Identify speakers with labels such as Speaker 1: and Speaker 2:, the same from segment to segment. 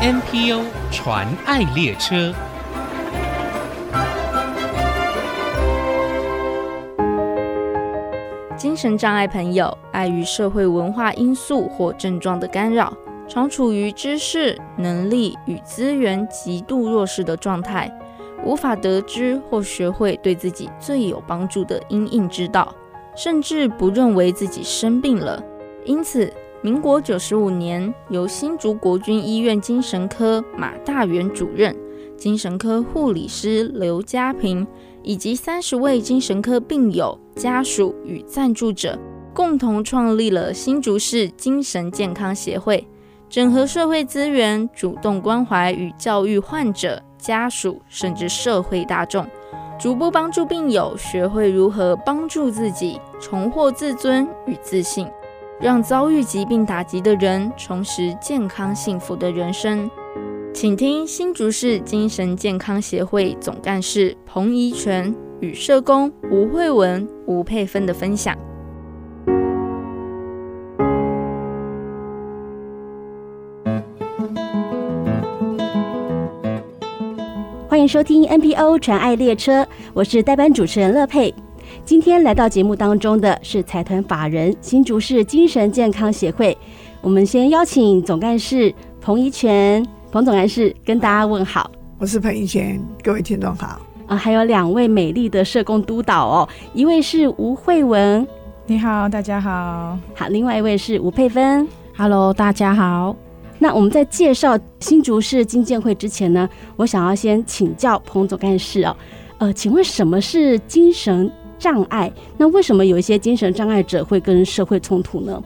Speaker 1: NPO 传爱列车。
Speaker 2: 精神障碍朋友碍于社会文化因素或症状的干扰，常处于知识、能力与资源极度弱势的状态，无法得知或学会对自己最有帮助的因应之道，甚至不认为自己生病了。因此，民国九十五年，由新竹国军医院精神科马大元主任、精神科护理师刘家平。以及三十位精神科病友家属与赞助者共同创立了新竹市精神健康协会，整合社会资源，主动关怀与教育患者家属，甚至社会大众，逐步帮助病友学会如何帮助自己，重获自尊与自信，让遭遇疾病打击的人重拾健康幸福的人生。请听新竹市精神健康协会总干事彭宜泉与社工吴慧文、吴佩芬的分享。
Speaker 3: 欢迎收听 NPO 传爱列车，我是代班主持人乐佩。今天来到节目当中的是财团法人新竹市精神健康协会。我们先邀请总干事彭宜泉。彭总干事跟大家问好，
Speaker 4: 我是彭宜泉，各位听众好
Speaker 3: 啊，还有两位美丽的社工督导哦，一位是吴慧文，
Speaker 5: 你好，大家好，
Speaker 3: 好，另外一位是吴佩芬
Speaker 6: ，Hello，大家好。
Speaker 3: 那我们在介绍新竹市金健会之前呢，我想要先请教彭总干事哦，呃，请问什么是精神障碍？那为什么有一些精神障碍者会跟社会冲突呢？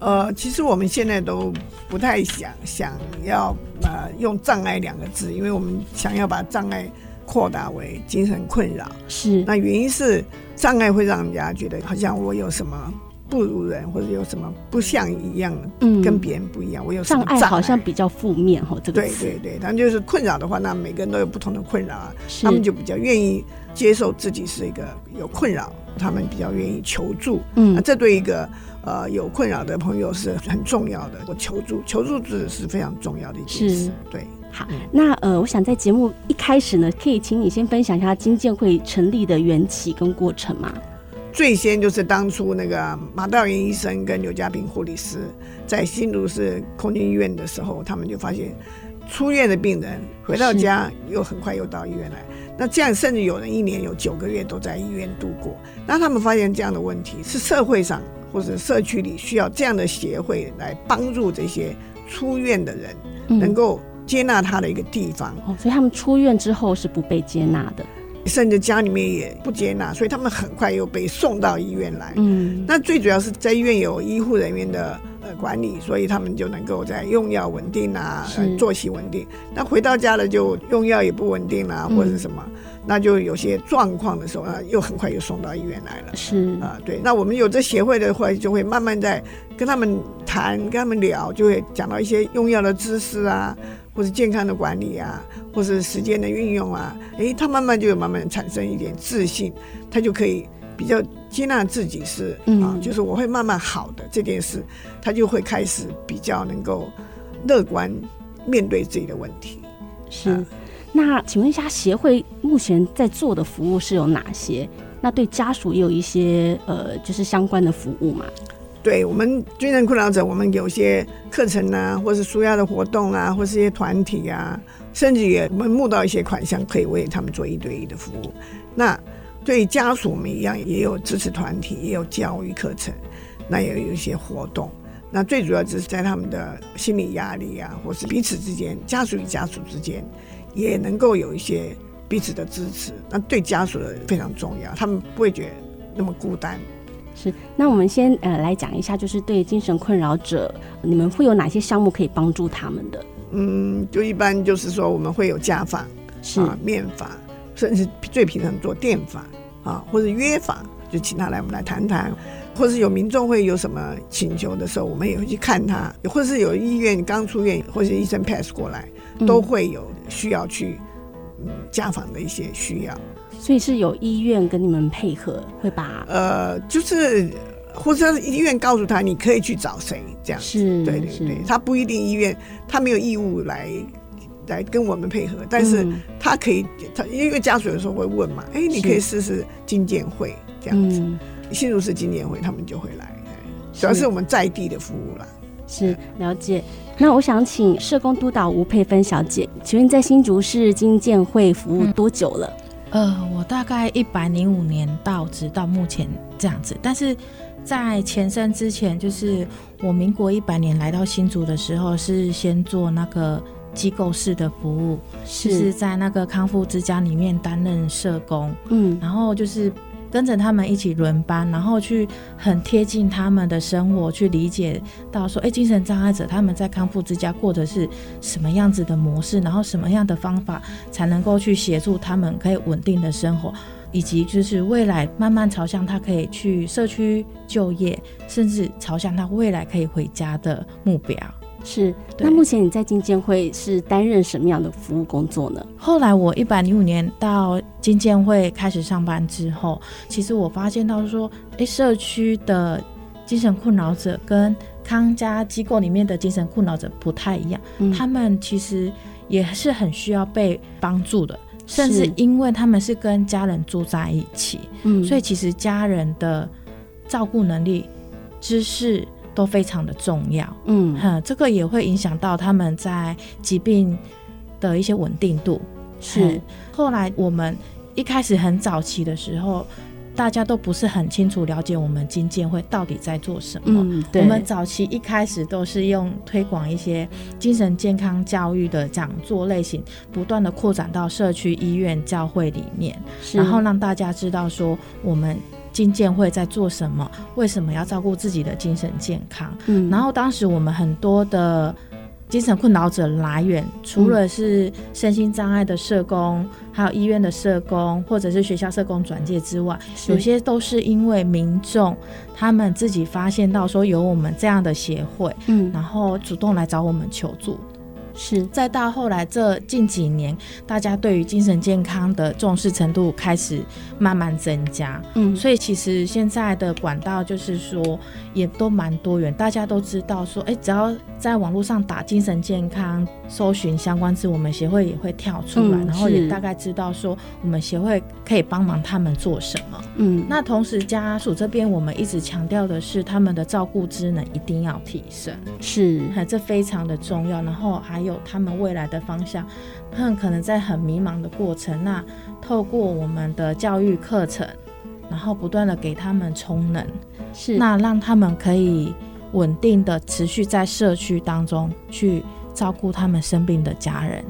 Speaker 4: 呃，其实我们现在都不太想想要呃用障碍两个字，因为我们想要把障碍扩大为精神困扰。
Speaker 3: 是，
Speaker 4: 那原因是障碍会让人家觉得好像我有什么不如人，或者有什么不像一样，嗯，跟别人不一样。我有障
Speaker 3: 碍好像比较负面哈，这个
Speaker 4: 对对对，但就是困扰的话，那每个人都有不同的困扰啊，他们就比较愿意接受自己是一个有困扰，他们比较愿意求助。嗯，那这对一个。呃，有困扰的朋友是很重要的。我求助，求助是是非常重要的一件事。对，
Speaker 3: 好，那呃，我想在节目一开始呢，可以请你先分享一下金建会成立的缘起跟过程吗？
Speaker 4: 最先就是当初那个马道元医生跟刘家平护理师在新竹市空军医院的时候，他们就发现出院的病人回到家又很快又到医院来，那这样甚至有人一年有九个月都在医院度过。那他们发现这样的问题是社会上。或者社区里需要这样的协会来帮助这些出院的人，能够接纳他的一个地方。
Speaker 3: 哦，所以他们出院之后是不被接纳的，
Speaker 4: 甚至家里面也不接纳，所以他们很快又被送到医院来。嗯，那最主要是在医院有医护人员的呃管理，所以他们就能够在用药稳定啊，呃，作息稳定。那回到家了就用药也不稳定啦，或者是什么。那就有些状况的时候啊，又很快又送到医院来了。
Speaker 3: 是
Speaker 4: 啊，对。那我们有这协会的话，就会慢慢在跟他们谈，跟他们聊，就会讲到一些用药的知识啊，或者健康的管理啊，或是时间的运用啊。诶，他慢慢就有慢慢产生一点自信，他就可以比较接纳自己是、嗯、啊，就是我会慢慢好的这件事，他就会开始比较能够乐观面对自己的问题。
Speaker 3: 是。啊那请问一下，协会目前在做的服务是有哪些？那对家属也有一些呃，就是相关的服务吗？
Speaker 4: 对我们军人困扰者，我们有些课程啊，或是纾压的活动啊，或是一些团体啊，甚至也我们募到一些款项，可以为他们做一对一的服务。那对家属，我们一样也有支持团体，也有教育课程，那也有一些活动。那最主要就是在他们的心理压力啊，或是彼此之间，家属与家属之间。也能够有一些彼此的支持，那对家属的非常重要，他们不会觉得那么孤单。
Speaker 3: 是，那我们先呃来讲一下，就是对精神困扰者，你们会有哪些项目可以帮助他们的？
Speaker 4: 嗯，就一般就是说我们会有家访，是啊，面访，甚至最平常做电访啊，或者约访，就请他来我们来谈谈，或是有民众会有什么请求的时候，我们也会去看他，或者是有医院刚出院，或者是医生 pass 过来，都会有。需要去嗯家访的一些需要，
Speaker 3: 所以是有医院跟你们配合，会把
Speaker 4: 呃就是或者医院告诉他你可以去找谁这样子，
Speaker 3: 是，
Speaker 4: 对对对，他不一定医院他没有义务来来跟我们配合，但是他可以，他因为家属有时候会问嘛，哎，你可以试试金建会这样子，新竹市金建会他们就会来，主要是我们在地的服务啦。
Speaker 3: 是了解。那我想请社工督导吴佩芬小姐，请问在新竹市金建会服务多久了？
Speaker 5: 嗯、呃，我大概一百零五年到直到目前这样子，但是在前身之前，就是我民国一百年来到新竹的时候，是先做那个机构式的服务，是，就是在那个康复之家里面担任社工，嗯，然后就是。跟着他们一起轮班，然后去很贴近他们的生活，去理解到说，哎，精神障碍者他们在康复之家过的是什么样子的模式，然后什么样的方法才能够去协助他们可以稳定的生活，以及就是未来慢慢朝向他可以去社区就业，甚至朝向他未来可以回家的目标。
Speaker 3: 是，那目前你在金监会是担任什么样的服务工作呢？
Speaker 5: 后来我一百零五年到金监会开始上班之后，其实我发现到说，哎，社区的精神困扰者跟康家机构里面的精神困扰者不太一样，嗯、他们其实也是很需要被帮助的，甚至因为他们是跟家人住在一起，嗯，所以其实家人的照顾能力、知识。都非常的重要，嗯，哈，这个也会影响到他们在疾病的一些稳定度。是，后来我们一开始很早期的时候，大家都不是很清楚了解我们金健会到底在做什么。我们早期一开始都是用推广一些精神健康教育的讲座类型，不断的扩展到社区医院、教会里面，然后让大家知道说我们。经建会在做什么？为什么要照顾自己的精神健康？嗯，然后当时我们很多的精神困扰者来源，除了是身心障碍的社工，嗯、还有医院的社工，或者是学校社工转介之外，有些都是因为民众他们自己发现到说有我们这样的协会，嗯，然后主动来找我们求助。是，再到后来这近几年，大家对于精神健康的重视程度开始慢慢增加，嗯，所以其实现在的管道就是说也都蛮多元，大家都知道说，哎，只要在网络上打精神健康，搜寻相关字，我们协会也会跳出来，嗯，然后也大概知道说我们协会可以帮忙他们做什么，嗯，那同时家属这边我们一直强调的是他们的照顾职能一定要提升，是，这非常的重要，然后还。有他们未来的方向，他们可能在很迷茫的过程，那透过我们的教育课程，然后不断的给他们充能，是那让他们可以稳定的持续在社区当中去照顾他们生病的家人。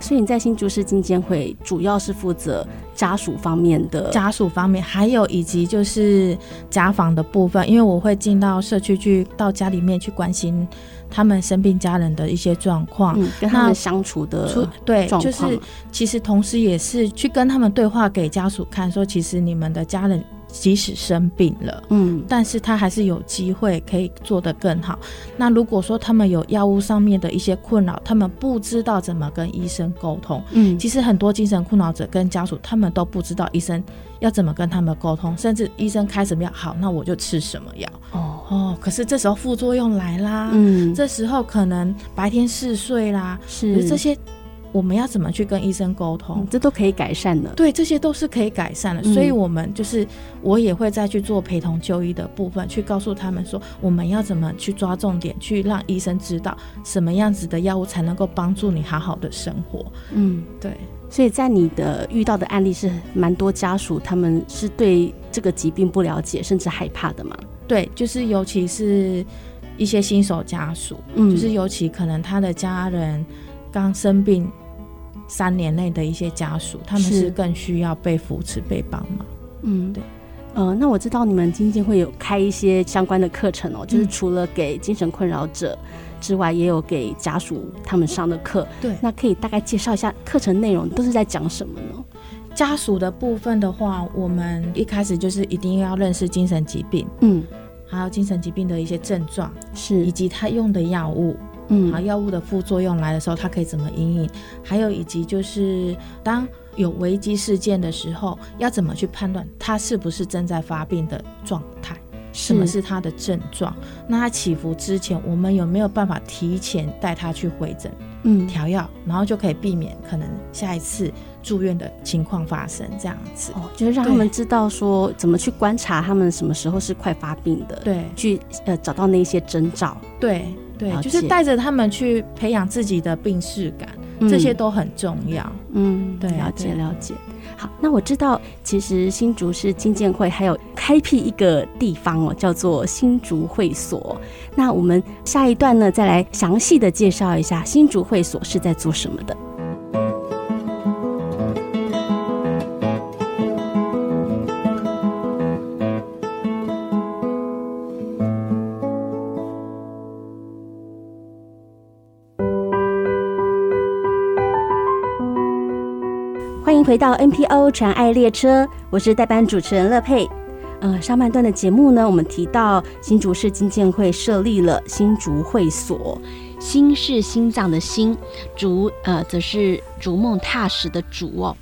Speaker 3: 所以你在新竹市金监会主要是负责家属方面的，
Speaker 5: 家属方面，还有以及就是家访的部分，因为我会进到社区去，到家里面去关心。他们生病家人的一些状况，
Speaker 3: 嗯，跟他们相处的
Speaker 5: 对，就是其实同时也是去跟他们对话，给家属看，说其实你们的家人即使生病了，嗯，但是他还是有机会可以做得更好。那如果说他们有药物上面的一些困扰，他们不知道怎么跟医生沟通，嗯，其实很多精神困扰者跟家属他们都不知道医生要怎么跟他们沟通，甚至医生开什么药好，那我就吃什么药。哦。哦，可是这时候副作用来啦，嗯，这时候可能白天嗜睡啦，是这些，我们要怎么去跟医生沟通？
Speaker 3: 嗯，这都可以改善的。
Speaker 5: 对，这些都是可以改善的。嗯，所以我们就是我也会再去做陪同就医的部分，去告诉他们说，我们要怎么去抓重点，去让医生知道什么样子的药物才能够帮助你好好的生活。嗯，对。
Speaker 3: 所以在你的遇到的案例是蛮多家属，他们是对这个疾病不了解，甚至害怕的嘛？
Speaker 5: 对，就是尤其是一些新手家属，嗯，就是尤其可能他的家人刚生病三年内的一些家属，他们是更需要被扶持、被帮忙。嗯，对。
Speaker 3: 呃，那我知道你们今天会有开一些相关的课程哦，就是除了给精神困扰者。之外，也有给家属他们上的课。对，那可以大概介绍一下课程内容都是在讲什么呢？
Speaker 5: 家属的部分的话，我们一开始就是一定要认识精神疾病，嗯，还有精神疾病的一些症状，是以及他用的药物，嗯，好药物的副作用来的时候，它可以怎么应应，还有以及就是当有危机事件的时候，要怎么去判断他是不是正在发病的状态。什么是他的症状。那他起伏之前，我们有没有办法提前带他去回诊，嗯，调药，然后就可以避免可能下一次住院的情况发生这样子。
Speaker 3: 哦，就是让他们知道说怎么去观察他们什么时候是快发病的，
Speaker 5: 对，
Speaker 3: 去呃找到那些征兆，
Speaker 5: 对对，就是带着他们去培养自己的病视感。这些都很重要，
Speaker 3: 嗯，对，了解了解。好，那我知道，其实新竹市金建会还有开辟一个地方哦，叫做新竹会所。那我们下一段呢，再来详细的介绍一下新竹会所是在做什么的。回到 NPO 传爱列车，我是代班主持人乐佩。嗯，上半段的节目呢，我们提到新竹市金建会设立了新竹会所，心是心脏的心，竹呃则是逐梦踏实的竹哦。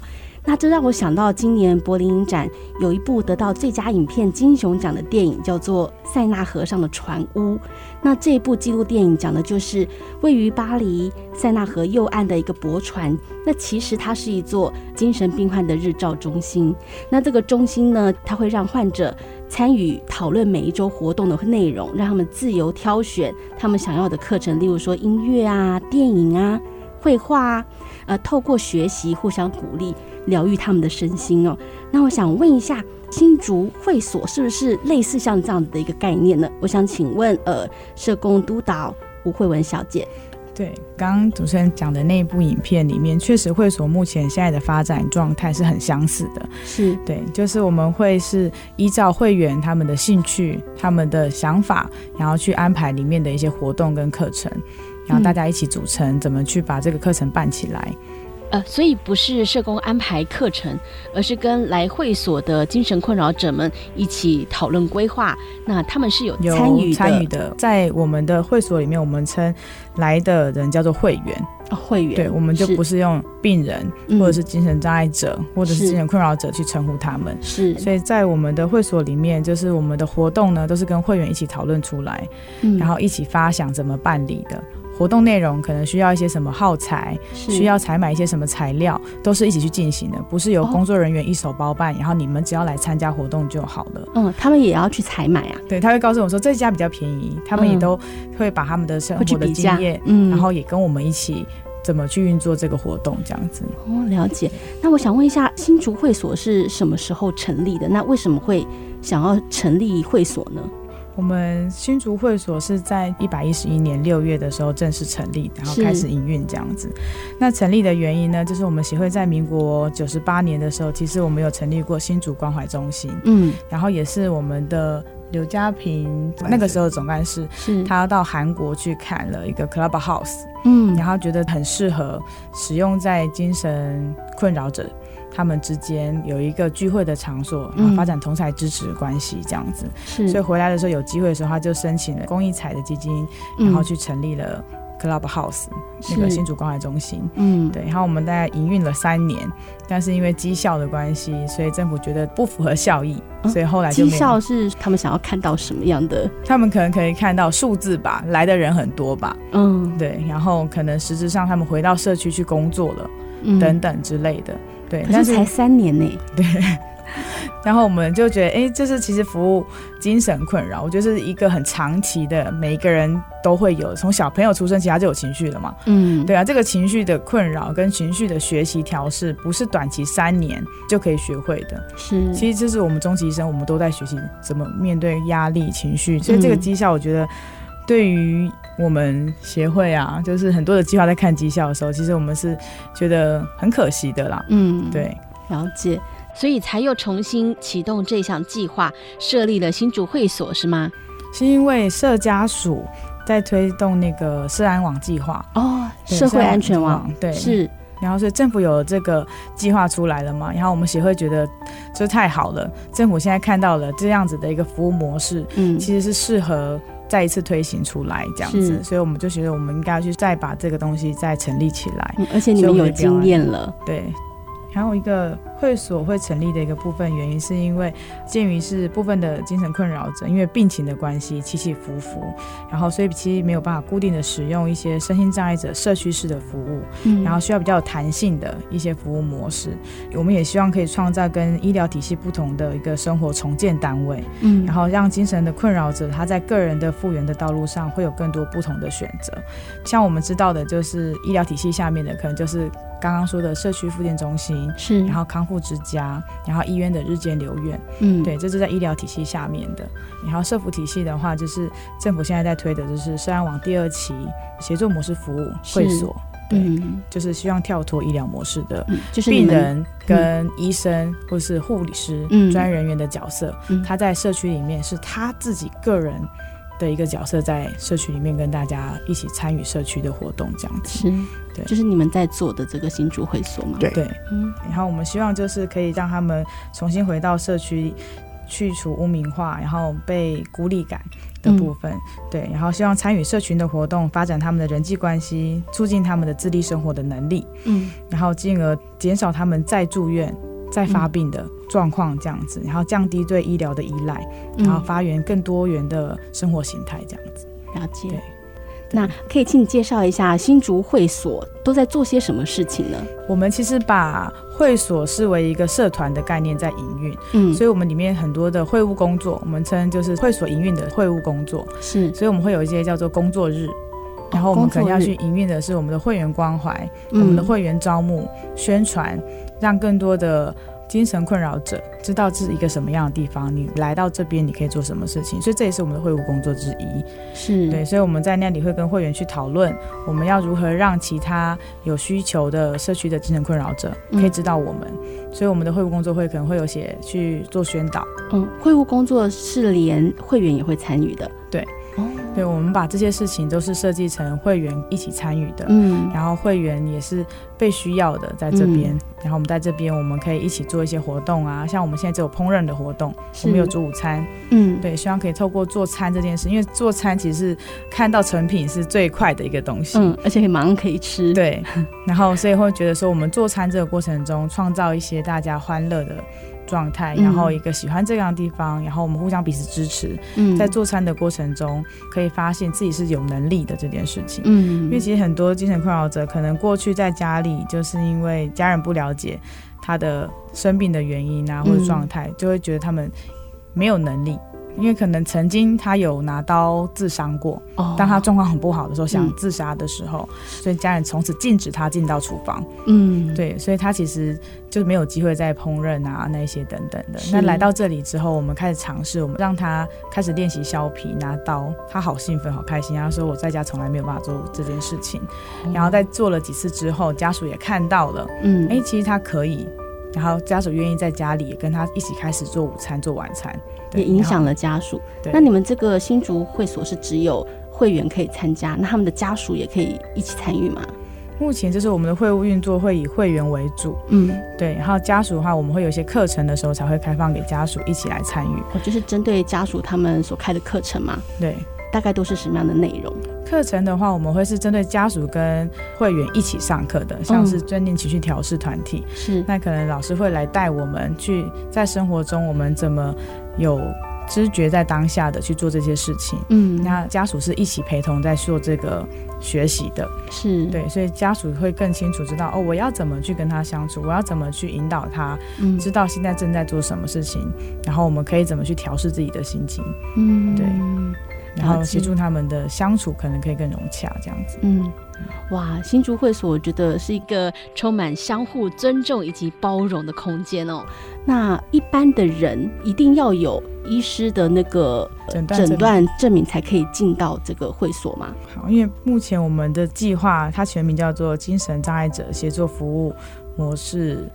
Speaker 3: 那这让我想到，今年柏林影展有一部得到最佳影片金熊奖的电影，叫做《塞纳河上的船屋》。那这部纪录电影讲的就是位于巴黎塞纳河右岸的一个驳船。那其实它是一座精神病患的日照中心。那这个中心呢，它会让患者参与讨论每一周活动的内容，让他们自由挑选他们想要的课程，例如说音乐啊、电影啊、绘画啊，呃，透过学习互相鼓励。疗愈他们的身心哦。那我想问一下，新竹会所是不是类似像这样子的一个概念呢？我想请问，呃，社工督导吴慧文小姐。
Speaker 6: 对，刚刚主持人讲的那一部影片里面，确实会所目前现在的发展状态是很相似的。
Speaker 3: 是
Speaker 6: 对，就是我们会是依照会员他们的兴趣、他们的想法，然后去安排里面的一些活动跟课程，然后大家一起组成，怎么去把这个课程办起来。
Speaker 3: 呃，所以不是社工安排课程，而是跟来会所的精神困扰者们一起讨论规划。那他们是有参与
Speaker 6: 参与的，在我们的会所里面，我们称来的人叫做会员。
Speaker 3: 哦，会员，
Speaker 6: 对，我们就不是用病人或者是精神障碍者、嗯、或者是精神困扰者去称呼他们。
Speaker 3: 是，
Speaker 6: 所以在我们的会所里面，就是我们的活动呢，都是跟会员一起讨论出来，嗯、然后一起发想怎么办理的。活动内容可能需要一些什么耗材，需要采买一些什么材料，都是一起去进行的，不是由工作人员一手包办，哦，然后你们只要来参加活动就好了。
Speaker 3: 嗯，他们也要去采买啊？对，
Speaker 6: 他会告诉我说这家比较便宜，他们也都会把他们的生活的经验，嗯，然后也跟我们一起怎么去运作这个活动，这样子。
Speaker 3: 哦，了解。那我想问一下，新竹会所是什么时候成立的？那为什么会想要成立会所呢？
Speaker 6: 我们新竹会所是在一百一十一年六月的时候正式成立，然后开始营运这样子。那成立的原因呢，就是我们协会在民国九十八年的时候，其实我们有成立过新竹关怀中心，嗯，然后也是我们的刘家平那个时候总干事，是他到韩国去看了一个 Club House，嗯，然后觉得很适合使用在精神困扰者。他们之间有一个聚会的场所，然后发展同才支持的关系，这样子。是、嗯，所以回来的时候有机会的时候，他就申请了公益彩的基金，然后去成立了 Club House、嗯、那个新竹关怀中心。嗯，对。然后我们大概营运了三年，但是因为绩效的关系，所以政府觉得不符合效益，所以后来就。绩效
Speaker 3: 是他们想要看到什么样的？
Speaker 6: 他们可能可以看到数字吧，来的人很多吧。嗯，对。然后可能实质上他们回到社区去工作了，嗯、等等之类的。对，
Speaker 3: 但是才三年呢。
Speaker 6: 对，然后我们就觉得，哎，这是其实服务精神困扰，我觉得是一个很长期的，每一个人都会有。从小朋友出生，其实他就有情绪了嘛。嗯，对啊，这个情绪的困扰跟情绪的学习调试，不是短期三年就可以学会的。是，其实这是我们终其一生，我们都在学习怎么面对压力、情绪。所以这个绩效，我觉得对于。我们协会啊，就是很多的计划在看绩效的时候，其实我们是觉得很可惜的啦。嗯，对，
Speaker 3: 了解，所以才又重新启动这项计划，设立了新竹会所，是吗？
Speaker 6: 是因为社家属在推动那个社安网计划
Speaker 3: 哦，社会安全网，
Speaker 6: 对，
Speaker 3: 是。
Speaker 6: 然后所以政府有这个计划出来了嘛，然后我们协会觉得这太好了，政府现在看到了这样子的一个服务模式，嗯，其实是适合。再一次推行出来这样子，所以我们就觉得我们应该要去再把这个东西再成立起来。
Speaker 3: 嗯，而且你们有经验了，
Speaker 6: 对。还有一个会所会成立的一个部分原因，是因为鉴于是部分的精神困扰者，因为病情的关系起起伏伏，然后所以其实没有办法固定的使用一些身心障碍者社区式的服务，嗯，然后需要比较有弹性的一些服务模式。我们也希望可以创造跟医疗体系不同的一个生活重建单位，嗯，然后让精神的困扰者他在个人的复原的道路上会有更多不同的选择。像我们知道的，就是医疗体系下面的可能就是。刚刚说的社区复健中心是，然后康复之家，然后医院的日间留院，嗯，对，这是在医疗体系下面的。然后社福体系的话，就是政府现在在推的，就是社安网第二期协作模式服务会所，对、嗯，就是希望跳脱医疗模式的，就是病人跟医生或是护理师专业人员的角色，他在社区里面是他自己个人的一个角色，在社区里面跟大家一起参与社区的活动，这样子。
Speaker 3: 是，对就是你们在做的这个新竹会所嘛？
Speaker 6: 对对，嗯，然后我们希望就是可以让他们重新回到社区，去除污名化，然后被孤立感的部分，嗯、对，然后希望参与社群的活动，发展他们的人际关系，促进他们的自立生活的能力，嗯，然后进而减少他们再住院、再发病的状况，这样子，然后降低对医疗的依赖，然后发源更多元的生活形态，这样子，
Speaker 3: 了解。对。那可以请你介绍一下新竹会所都在做些什么事情呢？
Speaker 6: 我们其实把会所视为一个社团的概念在营运，嗯，所以我们里面很多的会务工作，我们称就是会所营运的会务工作，是，所以我们会有一些叫做工作日，然后我们可能要去营运的是我们的会员关怀，我们的会员招募、宣传，让更多的。精神困扰者知道这是一个什么样的地方，你来到这边你可以做什么事情，所以这也是我们的会务工作之一。是对，所以我们在那里会跟会员去讨论，我们要如何让其他有需求的社区的精神困扰者可以知道我们。嗯、所以我们的会务工作会可能会有些去做宣导。
Speaker 3: 嗯，会务工作是连会员也会参与的。
Speaker 6: 对。对，我们把这些事情都是设计成会员一起参与的，嗯，然后会员也是被需要的在这边，嗯，然后我们在这边我们可以一起做一些活动啊，像我们现在只有烹饪的活动，我们有煮午餐，嗯，对，希望可以透过做餐这件事，因为做餐其实是看到成品是最快的一个东西，
Speaker 3: 嗯，而且马上可以吃，
Speaker 6: 对，然后所以会觉得说我们做餐这个过程中创造一些大家欢乐的。状态，然后一个喜欢这样的地方，嗯，然后我们互相彼此支持，嗯，在做餐的过程中，可以发现自己是有能力的这件事情，嗯，因为其实很多精神困扰者可能过去在家里，就是因为家人不了解他的生病的原因啊，或者状态，就会觉得他们没有能力。因为可能曾经他有拿刀自伤过，当他状况很不好的时候，想自杀的时候，所以家人从此禁止他进到厨房。嗯，对，所以他其实就没有机会再烹饪啊，那些等等的。那来到这里之后，我们开始尝试，我们让他开始练习削皮、拿刀，他好兴奋、好开心。他说：“我在家从来没有办法做这件事情。”然后在做了几次之后，家属也看到了，嗯，哎，其实他可以。然后家属愿意在家里跟他一起开始做午餐、做晚餐。
Speaker 3: 也影响了家属。那你们这个新竹会所是只有会员可以参加，那他们的家属也可以一起参与吗？
Speaker 6: 目前就是我们的会务运作会以会员为主，嗯，对。然后家属的话，我们会有一些课程的时候才会开放给家属一起来参与。
Speaker 3: 哦，就是针对家属他们所开的课程吗？
Speaker 6: 对。
Speaker 3: 大概都是什么样的内容？
Speaker 6: 课程的话，我们会是针对家属跟会员一起上课的，像是正念情绪调试团体。是，那可能老师会来带我们去在生活中，我们怎么有知觉在当下的去做这些事情。嗯，那家属是一起陪同在做这个学习的。是对，所以家属会更清楚知道哦，我要怎么去跟他相处，我要怎么去引导他，嗯，知道现在正在做什么事情，然后我们可以怎么去调试自己的心情。嗯，对。然后协助他们的相处，可能可以更融洽，这样子。
Speaker 3: 嗯，哇，新竹会所我觉得是一个充满相互尊重以及包容的空间哦。那一般的人一定要有医师的那个诊断证明才可以进到这个会所吗？
Speaker 6: 好，因为目前我们的计划它全名叫做精神障碍者协作服务模式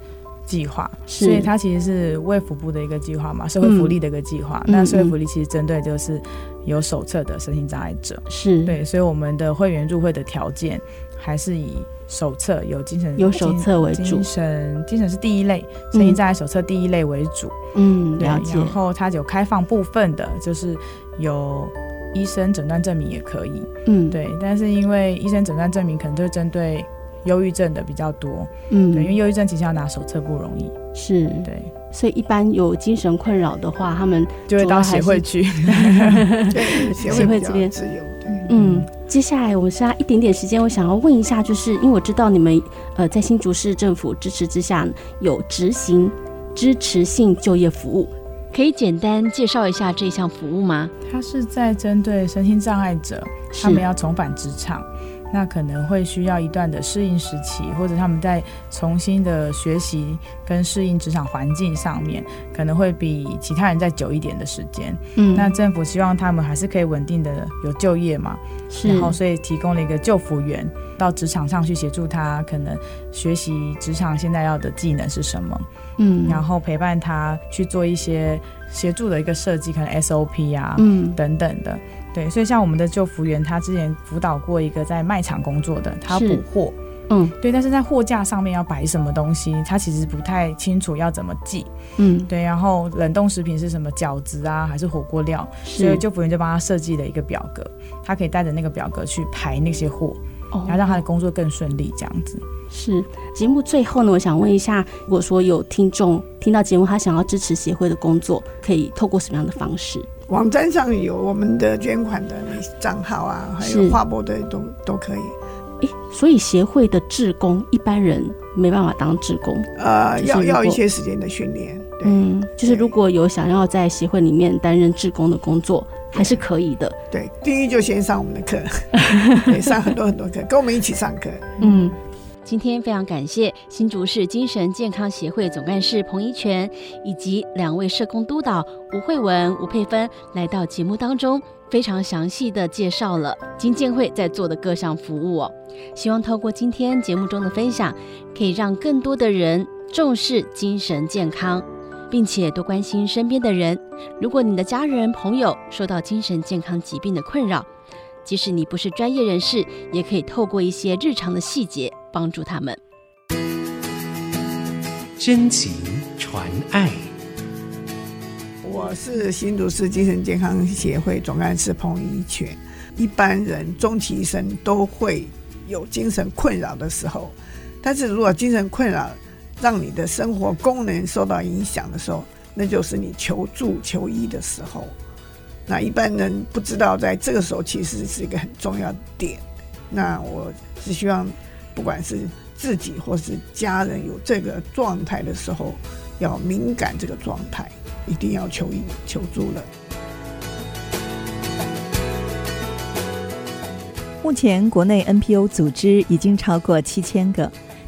Speaker 6: 计划，所以它其实是卫福部的一个计划嘛，社会福利的一个计划。那、嗯、社会福利其实针对就是。有手册的身心障碍者是对，所以我们的会员入会的条件还是以手册有精神
Speaker 3: 有手册为主，
Speaker 6: 精神精神是第一类，身心障碍手册第一类为主。嗯，对。然后它有开放部分的，就是有医生诊断证明也可以。嗯，对。但是因为医生诊断证明可能都针对忧郁症的比较多。嗯，对，因为忧郁症其实要拿手册不容易。
Speaker 3: 是，
Speaker 6: 对，
Speaker 3: 所以一般有精神困扰的话，他们
Speaker 6: 就会到协会去，
Speaker 4: 对，协会这边自由。
Speaker 3: 嗯，接下来我剩下一点点时间，我想要问一下，就是因为我知道你们呃在新竹市政府支持之下有执行支持性就业服务。可以简单介绍一下这项服务吗？
Speaker 6: 它是在针对身心障碍者，他们要重返职场，那可能会需要一段的适应时期，或者他们在重新的学习跟适应职场环境上面，可能会比其他人再久一点的时间。嗯，那政府希望他们还是可以稳定的有就业嘛，是，然后所以提供了一个就服员到职场上去协助他，可能学习职场现在要的技能是什么。嗯，然后陪伴他去做一些协助的一个设计，可能 SOP 啊，嗯，等等的，对，所以像我们的旧服员，他之前辅导过一个在卖场工作的，他要补货，嗯，对，但是在货架上面要摆什么东西，他其实不太清楚要怎么记，嗯，对，然后冷冻食品是什么饺子啊，还是火锅料，所以就服员就帮他设计了一个表格，他可以带着那个表格去排那些货，然后让他的工作更顺利，这样子。
Speaker 3: 是节目最后呢，我想问一下，如果说有听众听到节目，他想要支持协会的工作，可以透过什么样的方式？
Speaker 4: 网站上有我们的捐款的账号啊，还有划拨的都都可以。
Speaker 3: 诶，所以协会的志工一般人没办法当志工，
Speaker 4: 呃，要要一些时间的训练。
Speaker 3: 嗯，就是如果有想要在协会里面担任志工的工作，还是可以的。
Speaker 4: 对，第一就先上我们的课，对，上很多很多课，跟我们一起上课。嗯。
Speaker 3: 今天非常感谢新竹市精神健康协会总干事彭怡全，以及两位社工督导吴慧文、吴佩芬来到节目当中，非常详细的介绍了金健会在做的各项服务哦。希望透过今天节目中的分享，可以让更多的人重视精神健康，并且多关心身边的人。如果你的家人朋友受到精神健康疾病的困扰，即使你不是专业人士，也可以透过一些日常的细节。帮助他们，
Speaker 1: 真情传爱。
Speaker 4: 我是新竹市精神健康协会总干事彭怡泉。一般人终其一生都会有精神困扰的时候，但是如果精神困扰让你的生活功能受到影响的时候，那就是你求助求医的时候。那一般人不知道，在这个时候其实是一个很重要的点。那我是希望。不管是自己或是家人有这个状态的时候，要敏感这个状态，一定要求医求助了。
Speaker 7: 目前国内 NPO 组织已经超过七千个，